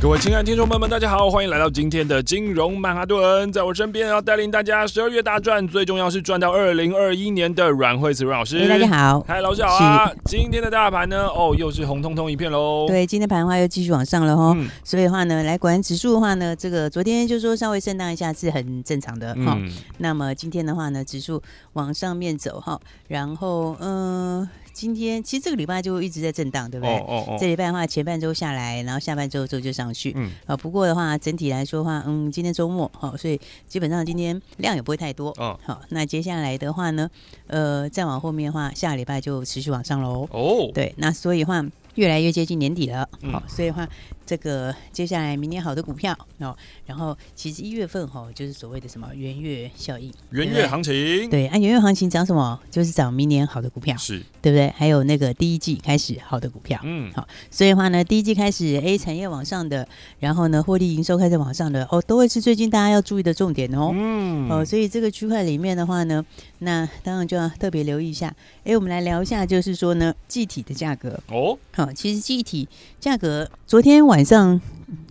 各位亲爱的听众朋友们，大家好，欢迎来到今天的金融曼哈顿。在我身边要带领大家十二月大赚，最重要是赚到二零二一年的阮惠慈阮老师。大家好，嗨，老师好啊。今天的大盘呢，哦，又是红彤彤一片喽。对，今天盘的话又继续往上了哈。嗯、所以的话呢，来管指数的话呢，这个昨天就说稍微震荡一下是很正常的哈。嗯、那么今天的话呢，指数往上面走哈，然后嗯。呃今天其实这个礼拜就一直在震荡，对不对？哦哦哦。这礼拜的话，前半周下来，然后下半周之后就上去。嗯。啊，不过的话，整体来说的话，嗯，今天周末，好，所以基本上今天量也不会太多。哦。好，那接下来的话呢，呃，再往后面的话，下礼拜就持续往上喽。哦。对，那所以的话，越来越接近年底了。好，所以的话。这个接下来明年好的股票哦，然后其实一月份哈、哦，就是所谓的什么元月效应，元月行情，对，按元月行情涨什么，就是涨明年好的股票，是。对不对？还有那个第一季开始好的股票，嗯，好，所以的话呢，第一季开始 A 产业往上的，然后呢，获利营收开始往上的哦，都会是最近大家要注意的重点哦，嗯，哦，所以这个区块里面的话呢，那当然就要特别留意一下。哎，我们来聊一下，就是说呢，记忆体的价格。哦，好，其实记忆体价格昨天晚。晚上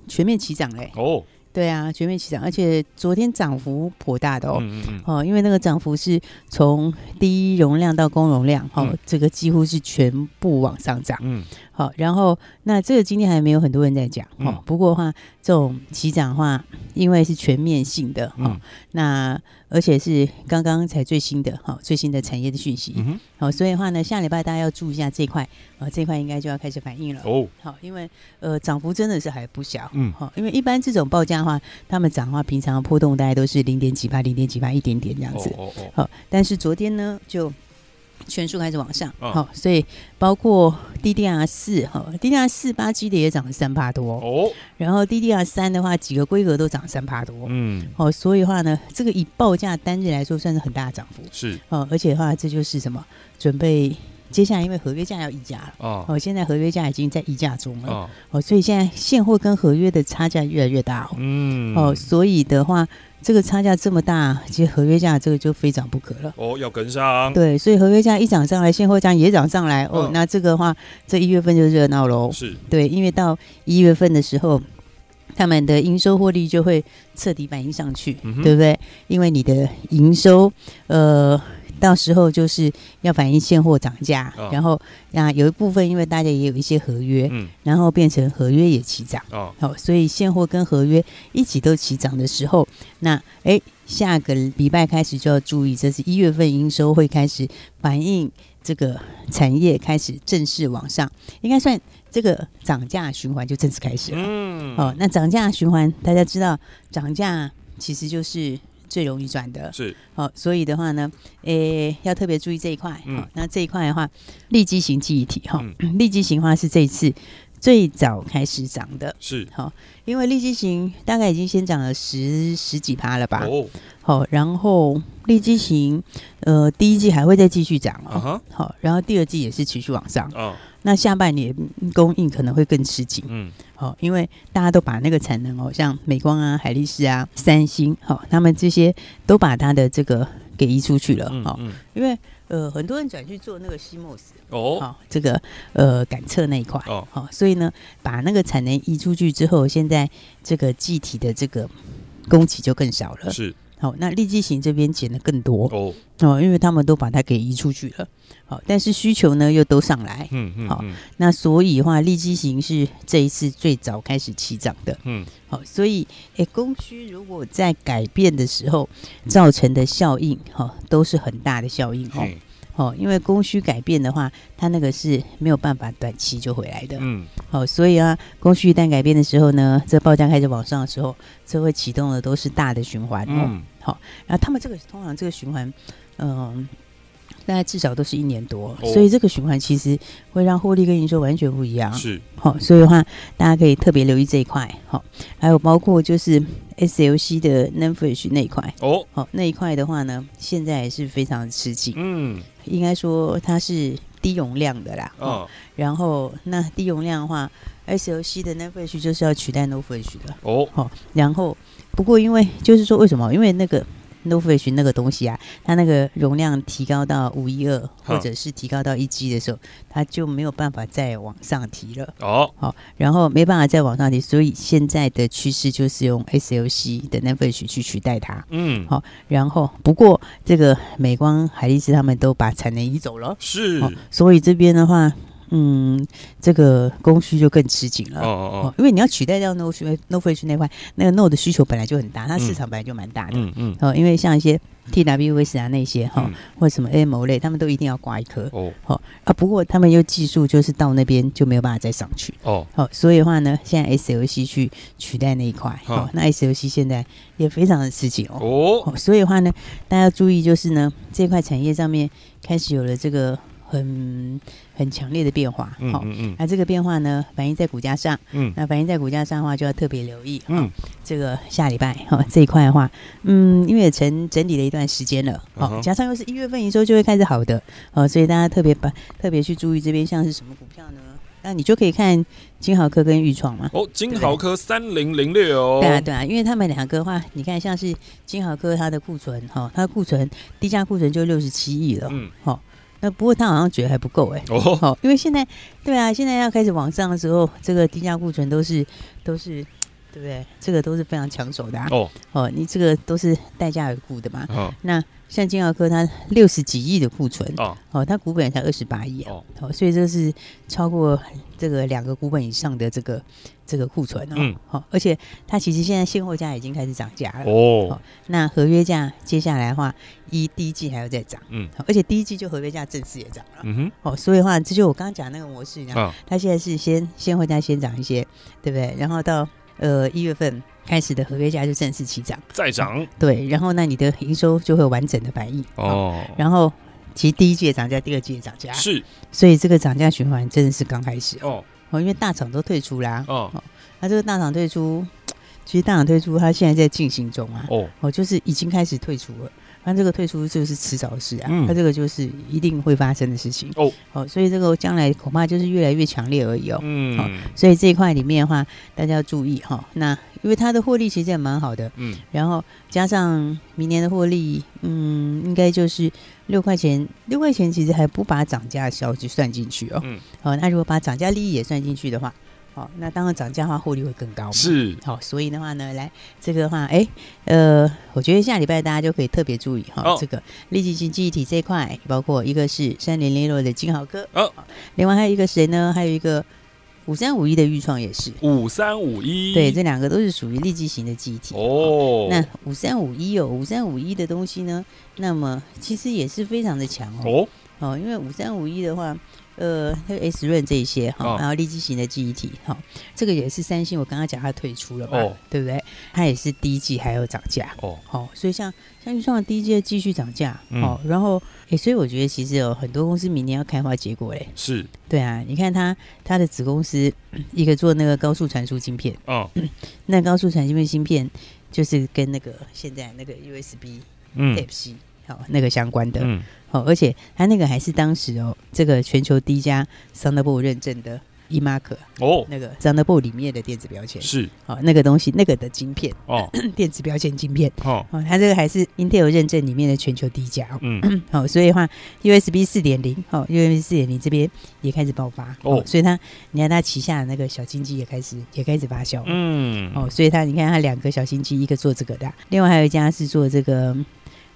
全面起涨嘞！哦，对啊，全面起涨，而且昨天涨幅颇大的哦。嗯嗯哦，因为那个涨幅是从低容量到高容量，哦，嗯、这个几乎是全部往上涨。嗯，好，然后那这个今天还没有很多人在讲。哦，嗯、不过的话，这种起涨的话，因为是全面性的。哦，嗯、那。而且是刚刚才最新的哈，最新的产业的讯息，好、所以的话呢，下礼拜大家要注意一下这一块，啊，这一块应该就要开始反应了。哦。好，因为呃涨幅真的是还不小，嗯，好，因为一般这种报价的话，他们涨的话，平常的波动大概都是零点几趴、零点几趴一点点这样子，哦哦哦，好，但是昨天呢就。全数开始往上，好、哦，所以包括 DDR 四哈，DDR 四八 G 的也涨了三趴多。哦，然后 DDR 三的话，几个规格都涨三趴多，嗯，好，所以的话呢，这个以报价单日来说，算是很大的涨幅，是，哦，而且的话，这就是什么，准备接下来因为合约价要议价了，哦，哦现在合约价已经在议价中了，哦，所以现在现货跟合约的差价越来越大哦，嗯，哦，所以的话。这个差价这么大，其实合约价这个就非涨不可了。哦，要跟上。对，所以合约价一涨上来，现货价也涨上来。哦，哦，那这个的话，这一月份就热闹喽。是。对，因为到一月份的时候，他们的营收获利就会彻底反映上去，对不对？因为你的营收，呃。到时候就是要反映现货涨价，哦、然后啊有一部分因为大家也有一些合约，嗯，然后变成合约也齐涨，哦，好，所以现货跟合约一起都齐涨的时候，那哎下个礼拜开始就要注意，这是一月份营收会开始反映这个产业开始正式往上，应该算这个涨价循环就正式开始了，嗯，哦，那涨价循环大家知道涨价其实就是。最容易转的。是。好、哦，所以的话呢，诶、欸，要特别注意这一块。好、嗯。哦，那这一块的话，利基型记忆体哈，利基型的话是这一次最早开始涨的，是。好、哦，因为利基型大概已经先涨了十十几趴了吧？哦，好、哦，然后利基型呃第一季还会再继续涨哦，好、uh huh 哦，然后第二季也是持续往上。哦。那下半年供应可能会更吃紧，嗯，好，因为大家都把那个产能哦，像美光啊、海力士啊、三星，好，他们这些都把它的这个给移出去了，好，因为呃很多人转去做那个 CMOS 哦，好，这个呃感测那一块。哦，好，所以呢，把那个产能移出去之后，现在这个记忆体的这个供给就更少了，是。好，那利基型这边减的更多哦，哦，因为他们都把它给移出去了。好，但是需求呢又都上来，嗯嗯，好，那所以的话，利基型是这一次最早开始起涨的，嗯，好，所以诶，供需如果在改变的时候造成的效应，哈，都是很大的效应哦。哦，因为供需改变的话，它那个是没有办法短期就回来的。嗯，好，所以啊，供需一旦改变的时候呢，这报价开始往上的时候，这会启动的都是大的循环。嗯，好，然后他们这个通常这个循环，嗯、呃，那至少都是一年多，哦、所以这个循环其实会让获利跟营收完全不一样。是，好、哦，所以的话大家可以特别留意这一块。好、哦，还有包括就是 SLC 的 NAND Flash 那一块。哦，好、哦，那一块的话呢，现在也是非常的吃紧。嗯，应该说它是低容量的啦。哦，哦然后那低容量的话，SLC 的 NAND Flash 就是要取代 NOR Flash 的。哦，好、哦，然后不过因为就是说为什么？因为那个。NOR Flash 那个东西啊，它那个容量提高到五一二，或者是提高到一 G 的时候，它就没有办法再往上提了。哦，好，然后没办法再往上提，所以现在的趋势就是用 SLC 的 NOR Flash 去取代它。嗯，好，然后不过这个美光、海力士他们都把产能移走了，是，所以这边的话。嗯，这个供需就更吃紧了哦哦哦，因为你要取代掉 no no fish 那块，那个 NOR 的需求本来就很大，它市场本来就蛮大的。嗯嗯。哦，因为像一些 TWS 啊那些哈，嗯、或者什么 AMOLED 类，他们都一定要挂一颗哦。好啊，不过他们又技术就是到那边就没有办法再上去哦。好，所以的话呢，现在 SLC 去取代那一块。好，那 SLC 现在也非常的吃紧哦。哦。所以的话呢，大家要注意就是呢，这块产业上面开始有了这个。很很强烈的变化，好、嗯嗯。嗯，那这个变化呢，反映在股价上，嗯，那反映在股价上的话，就要特别留意，嗯，这个下礼拜哈这一块的话，嗯，因为也成整理了一段时间了，好，加上又是一月份营收就会开始好的，哦，所以大家特别把特别去注意这边像是什么股票呢？那你就可以看金豪科跟钰创嘛，哦，金豪科三零零六，对啊对啊，因为他们两个的话，你看像是金豪科它的库存哈，它的库存低价库存就六十七亿了，嗯，好。那不过他好像觉得还不够哎、欸，哦，好，因为现在对啊，现在要开始往上的时候，这个低价库存都是都是，对不对？这个都是非常抢手的啊。哦，哦，你这个都是待价而沽的嘛。哦，那像金豪科它六十几亿的库存，哦，哦，它股本才二十八亿啊，哦，所以这是超过这个两个股本以上的这个。这个库存哦，嗯，好，而且它其实现在现货价已经开始涨价了。哦。那合约价接下来的话，一第一季还要再涨，嗯，而且第一季就合约价正式也涨了，嗯哼，哦，所以的话，这就我刚刚讲那个模式，啊，它现在是先现货价先涨一些，对不对？然后到呃一月份开始的合约价就正式起涨，再涨，对，然后那你的营收就会完整的反应哦。然后其实第一季涨价，第二季的涨价，是，所以这个涨价循环真的是刚开始哦。哦，因为大厂都退出啦。哦，那这个大厂退出，其实大厂退出，它现在在进行中啊。哦，哦，就是已经开始退出了。那这个退出就是迟早的事啊。嗯，它这个就是一定会发生的事情。哦，哦，所以这个将来恐怕就是越来越强烈而已哦。嗯，哦，所以这一块里面的话，大家要注意哈，哦。那因为它的获利其实也蛮好的。嗯，然后加上明年的获利，嗯，应该就是。六块钱，六块钱其实还不把涨价消息算进去哦。嗯。好，那如果把涨价利益也算进去的话，好，那当然涨价的话获利会更高嘛。是。好，所以的话呢，来这个的话，哎，呃，我觉得下礼拜大家就可以特别注意哈，哦、这个立即型记忆体这一块，包括一个是三零零六的金豪科，哦，另外还有一个谁呢？还有一个。五三五一的预创也是五三五一，对，这两个都是属于立即型的记忆体哦。那五三五一有五三五一的东西呢，那么其实也是非常的强哦。哦，因为五三五一的话。呃，还有 S 润这一些哈，然后立即型的记忆体哈，这个也是三星，我刚刚讲它退出了吧，哦、对不对？它也是第一季还有涨价哦，好，所以像像预创的第一季继续涨价，哦，然后哎，所以我觉得其实有很多公司明年要开花结果嘞，是，对啊，你看它它的子公司 一个做那个高速传输晶片，哦，那高速传输芯片就是跟那个现在那个 USB Type C。好，那个相关的，嗯，好，而且它那个还是当时哦，这个全球第一家 Thunderbolt 认证的 eMark 哦，那个 Thunderbolt 里面的电子标签是，好，那个东西那个的晶片哦，电子标签晶片哦，哦，它这个还是 Intel 认证里面的全球第一家，嗯，好，所以的话 USB 四点零，好，USB 四点零这边也开始爆发哦，所以它你看它旗下的那个小金鸡也开始也开始发酵，嗯，哦，所以它你看它两个小金鸡，一个做这个的，另外还有一家是做这个。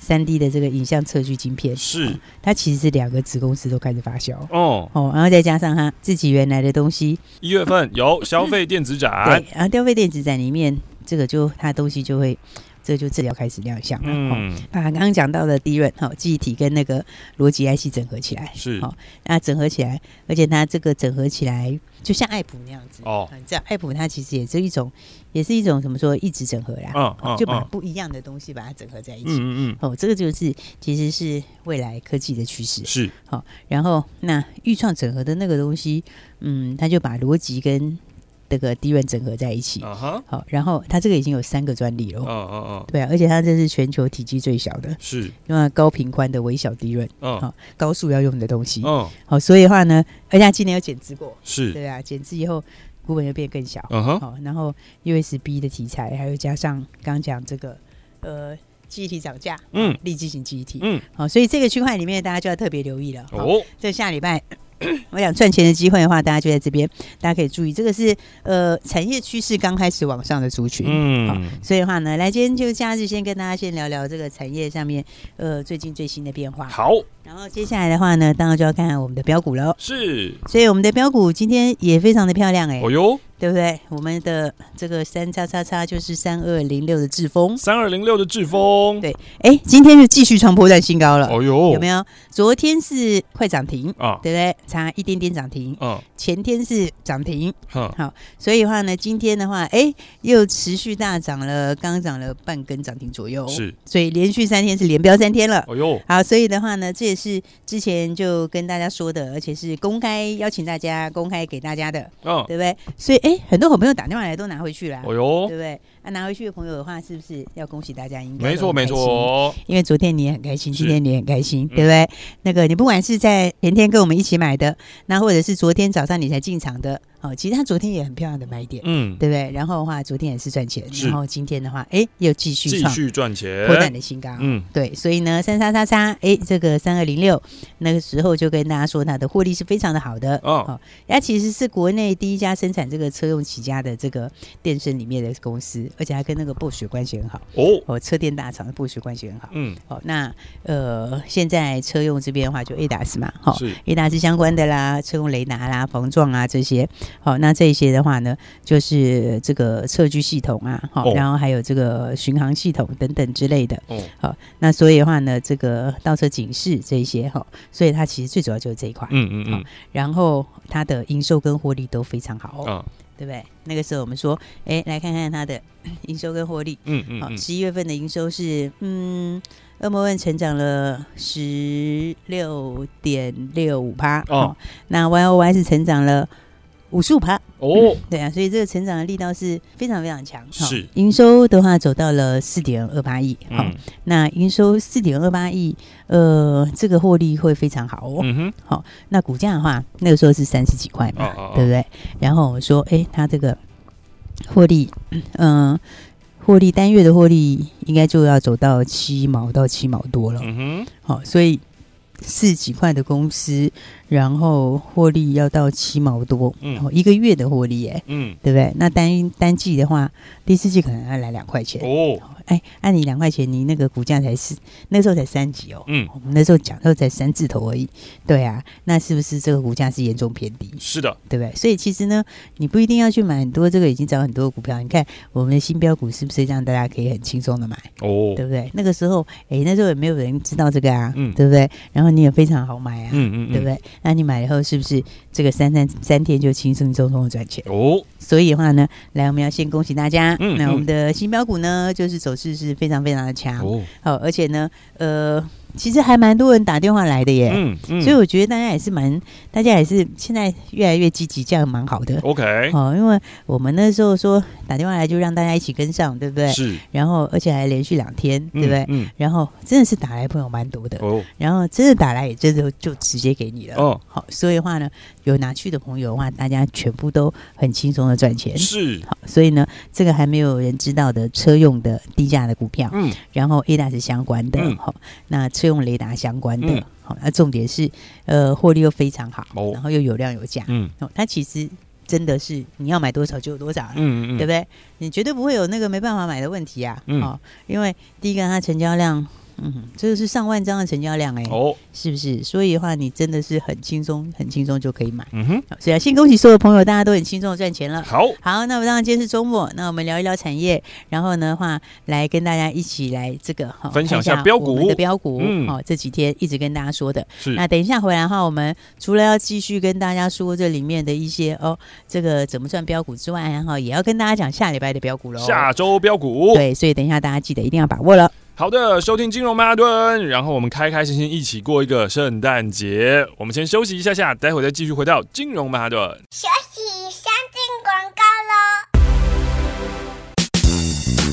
三 D 的这个影像测距晶片。是、哦，它其实是两个子公司都开始发酵。哦。哦，然后再加上它自己原来的东西，一月份有消费电子展，对，然后消费电子展里面这个就它东西就会这就治疗开始亮相了。嗯，把刚刚讲到的 DRAM 哈，记忆体跟那个逻辑 IC 整合起来是。好，那整合起来，而且它这个整合起来就像爱普那样子哦，这样爱普它其实也是一种，也是一种怎么说，一直整合啦，嗯嗯，就把不一样的东西把它整合在一起，嗯嗯哦，这个就是其实是未来科技的趋势是。好，然后那钰创整合的那个东西，嗯，它就把逻辑跟这个 DRAM 整合在一起，好，然后它这个已经有三个专利了，哦哦哦，对啊，而且它这是全球体积最小的，是，用了高频宽的微小 DRAM，嗯，好，高速要用的东西，嗯，好，所以的话呢，而且它今年有减资过，是。对啊，减资以后股本就变更小，嗯哼，好，然后 USB 的题材，还有加上刚讲这个，呃，记忆体涨价，嗯，立基型记忆体，嗯，好，所以这个区块里面大家就要特别留意了，哦，这下礼拜。我想赚钱的机会的话，大家就在这边，大家可以注意，这个是呃产业趋势刚开始往上的族群，嗯，好，所以的话呢，来今天就假日先跟大家先聊聊这个产业上面呃最近最新的变化。好，然后接下来的话呢，当然就要看看我们的标股了。是，所以我们的标股今天也非常的漂亮哎、欸。哦哟。对不对？我们的这个三叉叉叉就是三二零六的智峰，三二零六的智峰。对，哎，今天就继续创波段新高了。哦呦，有没有？昨天是快涨停啊，对不对？差一点点涨停。嗯，前天是涨停。好，所以的话呢，今天的话，哎，又持续大涨了，刚涨了半根涨停左右。是，所以连续三天是连飙三天了。哦呦，好，所以的话呢，这也是之前就跟大家说的，而且是公开邀请大家公开给大家的。嗯，对不对？所以哎。很多好朋友打电话来都拿回去了，哦哟，对不对？啊，拿回去的朋友的话，是不是要恭喜大家？应该没错没错，因为昨天你也很开心，今天你也很开心，对不对？那个你不管是在前天跟我们一起买的，那或者是昨天早上你才进场的。哦，其实他昨天也很漂亮的买点，嗯，对不对？然后的话，昨天也是赚钱，然后今天的话，哎，又继续继续赚钱，破蛋的新高，嗯，对，所以呢，三三三三，哎，这个三二零六，那个时候就跟大家说，它的获利是非常的好的，哦，它其实是国内第一家生产这个车用起家的这个电声里面的公司，而且还跟那个 Bosch 关系很好，哦，哦，车电大厂的 Bosch 关系很好，嗯，好，那呃，现在车用这边的话，就 ADAS 嘛，好，ADAS 相关的啦，车用雷达啦、防撞啊这些。好，那这些的话呢，就是这个测距系统啊，好，然后还有这个巡航系统等等之类的。哦，好，那所以的话呢，这个倒车警示这一些哈，所以它其实最主要就是这一块。嗯嗯嗯。然后它的营收跟获利都非常好。哦，对不对？那个时候我们说，哎，来看看它的 营收跟获利。嗯嗯。好，十一月份的营收是嗯，恶魔问成长了十六点六五趴。哦。那 Y O Y 是成长了。五十五趴哦，对啊，所以这个成长的力道是非常非常强。是营收的话走到了四点二八亿，好，那营收四点二八亿，呃，这个获利会非常好哦。嗯哼，好，那股价的话，那个时候是三十几块嘛，对不对？然后我说，哎，它这个获利，嗯，获利单月的获利应该就要走到七毛到七毛多了。嗯哼，好，所以四十几块的公司。然后获利要到七毛多，嗯，一个月的获利，哎，嗯，对不对？那单单季的话，第四季可能要来两块钱哦。哎，按你两块钱，你那个股价才是那时候才三级哦，嗯，我们那时候讲的时候才三字头而已，对啊，那是不是这个股价是严重偏低？是的，对不对？所以其实呢，你不一定要去买很多这个已经涨很多的股票。你看我们的新标股是不是让大家可以很轻松的买？哦，对不对？那个时候，哎，那时候也没有人知道这个啊，嗯，对不对？然后你也非常好买啊，嗯嗯，对不对？那你买以后是不是这个三三三天就轻松松松的赚钱？哦，所以的话呢，来我们要先恭喜大家。嗯，那我们的新标股呢，就是走势是非常非常的强。哦，好，而且呢，呃。其实还蛮多人打电话来的耶，嗯嗯，所以我觉得大家也是蛮，大家也是现在越来越积极，这样蛮好的。OK，好，因为我们那时候说打电话来就让大家一起跟上，对不对？是。然后而且还连续两天，对不对？嗯。然后真的是打来朋友蛮多的哦。然后真的打来也真的就直接给你了哦。好，所以的话呢，有拿去的朋友的话，大家全部都很轻松的赚钱。是。好，所以呢，这个还没有人知道的车用的低价的股票，嗯，然后 ADAS 相关的，好，那。车用雷达相关的，好、嗯，那重点是，呃，获利又非常好，哦、然后又有量有价，嗯，哦，它其实真的是你要买多少就有多少，嗯嗯，对不对？你绝对不会有那个没办法买的问题啊，嗯，哦，因为第一个它成交量。嗯，这个是上万张的成交量哎、欸，哦，是不是？所以的话，你真的是很轻松，很轻松就可以买。嗯哼，所以啊先恭喜所有朋友，大家都很轻松的赚钱了。好，好，那我当然今天是周末，那我们聊一聊产业，然后呢话来跟大家一起来这个哈，分享一下标股的标股。嗯，哦，这几天一直跟大家说的。是。那等一下回来的话，我们除了要继续跟大家说这里面的一些哦，这个怎么赚标股之外，哈，也要跟大家讲下礼拜的标股喽。下周标股。对，所以等一下大家记得一定要把握了。好的，收听金融曼哈顿，然后我们开开心心一起过一个圣诞节。我们先休息一下下，待会再继续回到金融曼哈顿。休息，先进广告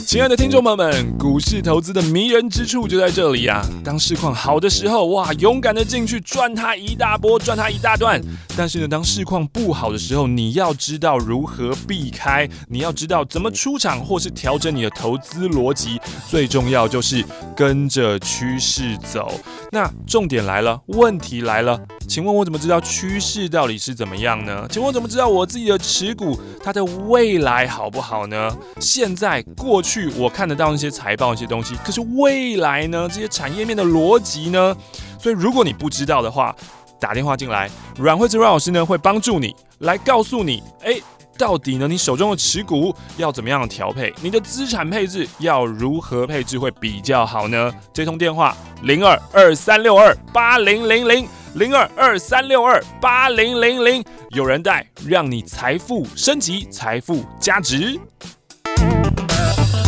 亲爱的听众朋友们，股市投资的迷人之处就在这里啊！当市况好的时候，哇，勇敢的进去赚它一大波，赚它一大段。但是呢，当市况不好的时候，你要知道如何避开，你要知道怎么出场或是调整你的投资逻辑。最重要就是跟着趋势走。那重点来了，问题来了，请问我怎么知道趋势到底是怎么样呢？请问怎么知道我自己的持股它的未来好不好呢？现在、过去。我看得到那些财报、一些东西，可是未来呢？这些产业面的逻辑呢？所以如果你不知道的话，打电话进来，阮惠慈阮老师呢会帮助你来告诉你，哎，到底呢你手中的持股要怎么样调配？你的资产配置要如何配置会比较好呢？这通电话零二二三六二八零零零零二二三六二八零零零，有人带，让你财富升级，财富加值。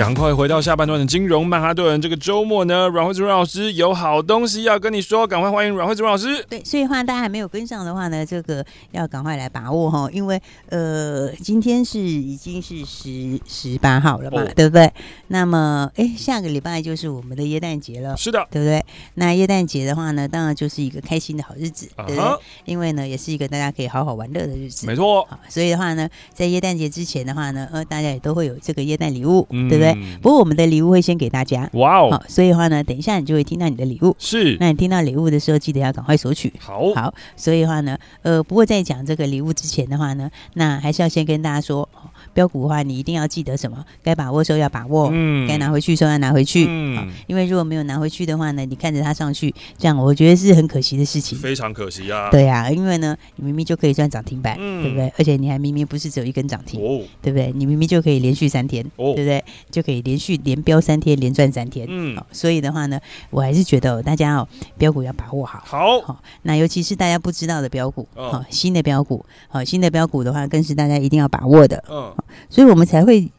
赶快回到下半段的金融曼哈顿。这个周末呢，阮蕙慈阮老师有好东西要跟你说，赶快欢迎阮蕙慈阮老师。对，所以话大家还没有跟上的话呢，这个要赶快来把握哈，因为呃，今天是已经是十十八号了嘛，哦、对不对？那么哎，下个礼拜就是我们的耶诞节了，是的，对不对？那耶诞节的话呢，当然就是一个开心的好日子，对不对？因为呢，也是一个大家可以好好玩乐的日子，没错。所以的话呢，在耶诞节之前的话呢，呃，大家也都会有这个耶诞礼物，嗯、对不对？不过我们的礼物会先给大家，哇哦！好，所以的话呢，等一下你就会听到你的礼物。是，那你听到礼物的时候，记得要赶快索取。好，好，所以的话呢，呃，不过在讲这个礼物之前的话呢，那还是要先跟大家说，标股的话，你一定要记得什么？该把握的时候要把握，嗯，该拿回去的时候要拿回去，嗯，啊，因为如果没有拿回去的话呢，你看着它上去，这样我觉得是很可惜的事情，非常可惜啊。对啊，因为呢，你明明就可以赚涨停板，嗯，对不对？而且你还明明不是只有一根涨停，哦，对不对？你明明就可以连续三天，哦，对不对？就可以连续连标三天，连赚三天，嗯，好，所以的话呢，我还是觉得大家哦，标股要把握好，好，好，那尤其是大家不知道的标股，好，新的标股，好，新的标股的话，更是大家一定要把握的，嗯，所以我们才会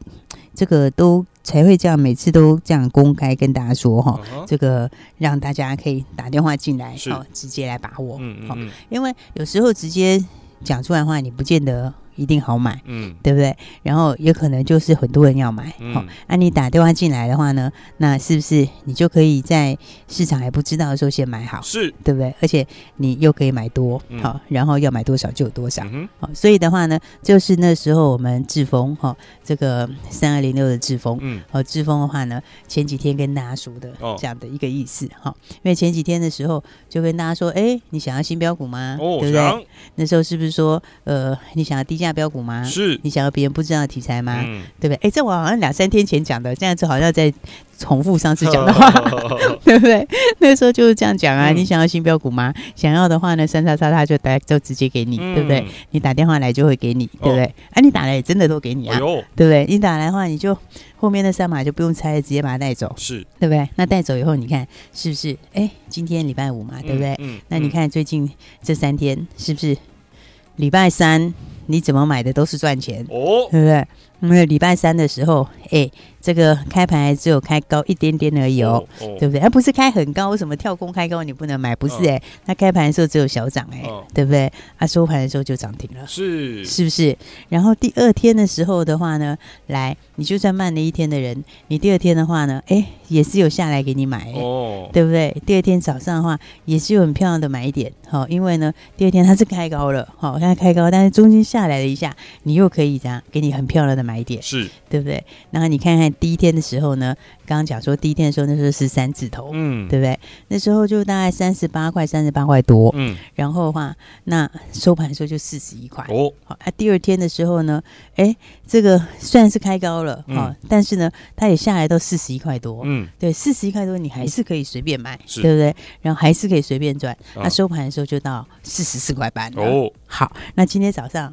这个都才会这样，每次都这样公开跟大家说哈，这个让大家可以打电话进来，好，直接来把握，嗯嗯，因为有时候直接讲出来的话，你不见得。一定好买，嗯，对不对？然后也可能就是很多人要买，好、嗯，那、啊、你打电话进来的话呢，那是不是你就可以在市场还不知道的时候先买好，是对不对？而且你又可以买多，好、嗯，然后要买多少就有多少，好、嗯哼，所以的话呢，就是那时候我们志峰哈，这个三二零六的志峰，嗯，哦，志峰的话呢，前几天跟大家说的这样的一个意思，哈、哦，因为前几天的时候就跟大家说，哎，你想要新标股吗？哦，对不对？那时候是不是说，呃，你想要低？价标股吗？是你想要别人不知道的题材吗？嗯、对不对？哎，这我好像两三天前讲的，这样子好像在重复上次讲的话，对不对？那时候就是这样讲啊。嗯、你想要新标股吗？想要的话呢，三叉叉叉就打就直接给你，嗯、对不对？你打电话来就会给你，对不对？哦、啊，你打来也真的都给你啊，哎、对不对？你打来的话，你就后面的三码就不用猜，直接把它带走，是对不对？那带走以后，你看是不是？哎，今天礼拜五嘛，对不对？嗯嗯、那你看最近这三天是不是礼拜三？你怎么买的都是赚钱，哦，对不对？因为礼拜三的时候，哎。这个开盘还只有开高一点点而已哦，哦哦对不对？而不是开很高，为什么跳空开高你不能买？不是哎、欸，那、嗯、开盘的时候只有小涨哎、欸，嗯、对不对？它、啊、收盘的时候就涨停了，是是不是？然后第二天的时候的话呢，来，你就算慢了一天的人，你第二天的话呢，哎，也是有下来给你买、欸，哦，对不对？第二天早上的话，也是有很漂亮的买点，好、哦，因为呢，第二天它是开高了，好、哦，它开高，但是中间下来了一下，你又可以这样给你很漂亮的买点，是。对不对？然后你看看。第一天的时候呢，刚刚讲说第一天的时候，那时候是三字头，嗯，对不对？那时候就大概三十八块，三十八块多，嗯，然后的话，那收盘的时候就四十一块，哦，好，啊，第二天的时候呢，哎，这个虽然是开高了，哈、嗯，但是呢，它也下来到四十一块多，嗯，对，四十一块多你还是可以随便买，对不对？然后还是可以随便赚，那、啊、收盘的时候就到四十四块半，哦，好，那今天早上。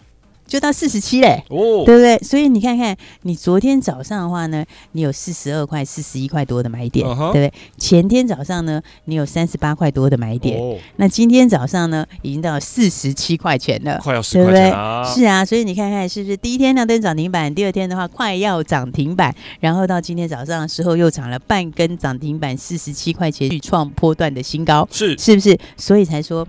就到四十七嘞，哦，对不对？所以你看看，你昨天早上的话呢，你有四十二块、四十一块多的买点，uh huh、对不对？前天早上呢，你有三十八块多的买点，哦、那今天早上呢，已经到四十七块钱了，快要十块钱了，是啊。所以你看看是不是第一天亮灯涨停板，第二天的话快要涨停板，然后到今天早上的时候又涨了半根涨停板，四十七块钱去创波段的新高，是是不是？所以才说。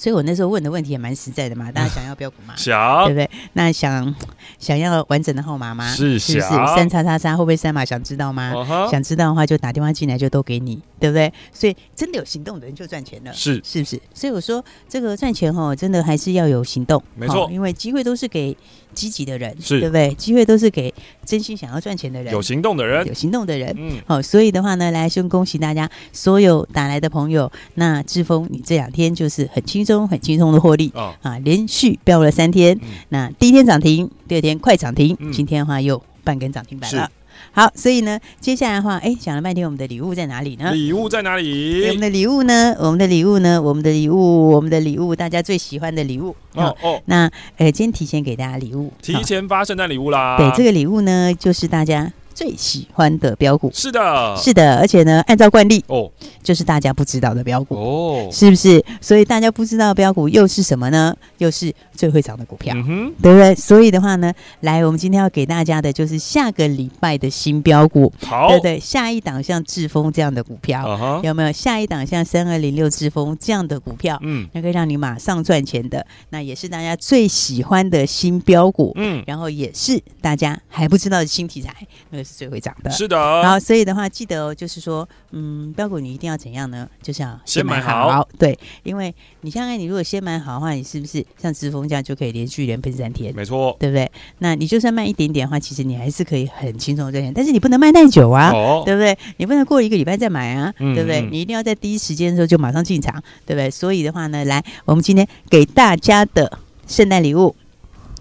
所以我那时候问的问题也蛮实在的嘛，大家想要标股吗？想，对不对？那想想要完整的号码吗？是是不是？三叉叉叉会不会三码？想知道吗？Uh huh、想知道的话就打电话进来，就都给你，对不对？所以真的有行动的人就赚钱了，是是不是？所以我说这个赚钱哦，真的还是要有行动，没错，因为机会都是给积极的人，是，对不对？机会都是给真心想要赚钱的人，有行动的人，有行动的人，嗯，好，所以的话呢，来先恭喜大家所有打来的朋友。那志峰，你这两天就是很轻松、很轻松的获利啊，啊，连续飙了三天。嗯、那第一天涨停，第二天快涨停，嗯、今天的话又半根涨停板了。是好，所以呢，接下来的话，哎，讲了半天，我们的礼物在哪里呢？礼物在哪里？我们的礼物呢？我们的礼物呢？我们的礼物，我们的礼物，大家最喜欢的礼物。哦哦，那呃，今天提前给大家礼物，提前发圣诞礼物啦。对，这个礼物呢，就是大家。最喜欢的标股。是的，是的，而且呢，按照惯例哦，就是大家不知道的标股哦，是不是？所以大家不知道的标股又是什么呢？又是最会涨的股票，嗯哼，对不对？所以的话呢，来，我们今天要给大家的就是下个礼拜的新标股，好，对不对？下一档像志峰这样的股票，uh huh、有没有？下一档像三二零六志峰这样的股票，嗯，那可以让你马上赚钱的，那也是大家最喜欢的新标股，嗯，然后也是大家还不知道的新题材，那个是最会涨的，是的。然后，所以的话，记得哦，就是说，嗯，标股你一定要怎样呢？就是要先买好，对，因为你想想，你如果先买好的话，你是不是像志峰这样就可以连续连喷三天？没错，对不对？那你就算卖一点点的话，其实你还是可以很轻松赚钱，但是你不能卖太久啊，哦、对不对？你不能过一个礼拜再买啊，嗯、对不对？你一定要在第一时间的时候就马上进场，对不对？所以的话呢，来，我们今天给大家的圣诞礼物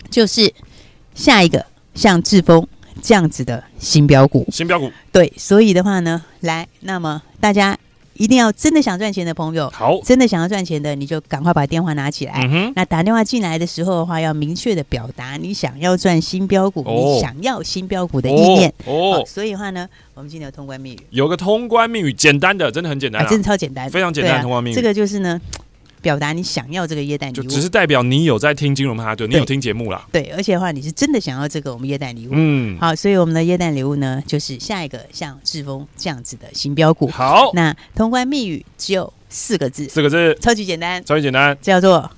就是下一个像致丰这样子的新标股，新标股，对，所以的话呢，来，那么大家。一定要真的想赚钱的朋友，好，真的想要赚钱的，你就赶快把电话拿起来。嗯、那打电话进来的时候的话，要明确的表达你想要赚新标股，哦、你想要新标股的意念。哦，哦所以的话呢，我们今天有通关密语，有个通关密语，简单的，真的很简单、啊啊，真的超简单，非常简单的通关密语、啊。这个就是呢。表达你想要这个耶诞礼物，就只是代表你有在听金融曼哈顿，你有听节目啦。对，而且的话，你是真的想要这个我们耶诞礼物。嗯，好，所以我们的耶诞礼物呢，就是下一个像志峰这样子的新标股。好，那通关密语只有四个字，四个字，超级简单，超级简单，叫做。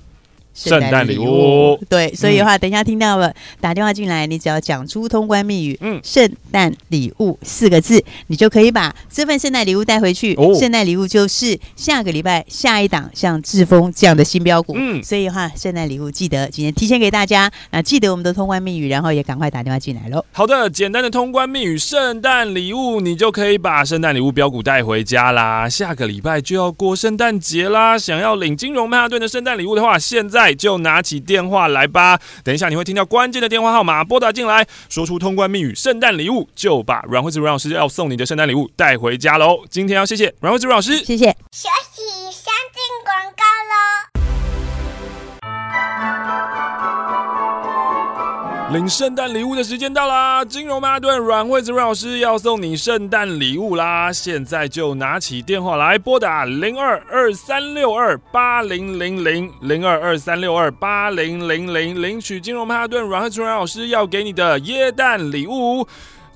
圣诞礼物，对，所以的话，等一下听到了打电话进来，你只要讲出通关密语，嗯，圣诞礼物四个字，你就可以把这份圣诞礼物带回去。圣诞礼物就是下个礼拜下一档像志峰这样的新标股，嗯，所以的话，圣诞礼物记得今天提前给大家，那记得我们的通关密语，然后也赶快打电话进来喽。好的，简单的通关密语，圣诞礼物，你就可以把圣诞礼物标股带回家啦。下个礼拜就要过圣诞节啦，想要领金融曼哈顿的圣诞礼物的话，现在。就拿起电话来吧，等一下你会听到关键的电话号码，拨打进来，说出通关密语“圣诞礼物”，就把阮惠子阮老师要送你的圣诞礼物带回家喽。今天要谢谢阮惠子阮老师，谢谢。休息，先进广告喽。领圣诞礼物的时间到啦！金融妈顿阮惠子阮老师要送你圣诞礼物啦！现在就拿起电话来拨打零二二三六二八零零零零二二三六二八零零零，领取金融妈顿阮惠子阮老师要给你的耶诞礼物。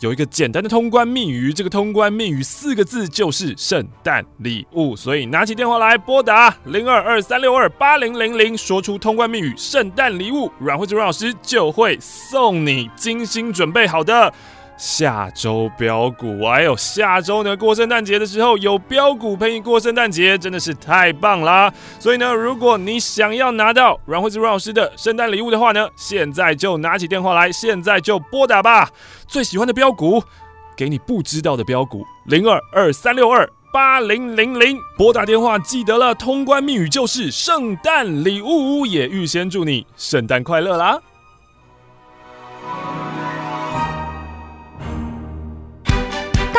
有一个简单的通关密语，这个通关密语四个字就是圣诞礼物，所以拿起电话来拨打零二二三六二八零零零，说出通关密语圣诞礼物，阮慧芝老师就会送你精心准备好的。下周标股，还有下周呢，过圣诞节的时候有标股陪你过圣诞节，真的是太棒啦！所以呢，如果你想要拿到阮惠子阮老师的圣诞礼物的话呢，现在就拿起电话来，现在就拨打吧。最喜欢的标股，给你不知道的标股，零二二三六二八零零零，拨打电话记得了，通关密语就是圣诞礼物，也预先祝你圣诞快乐啦！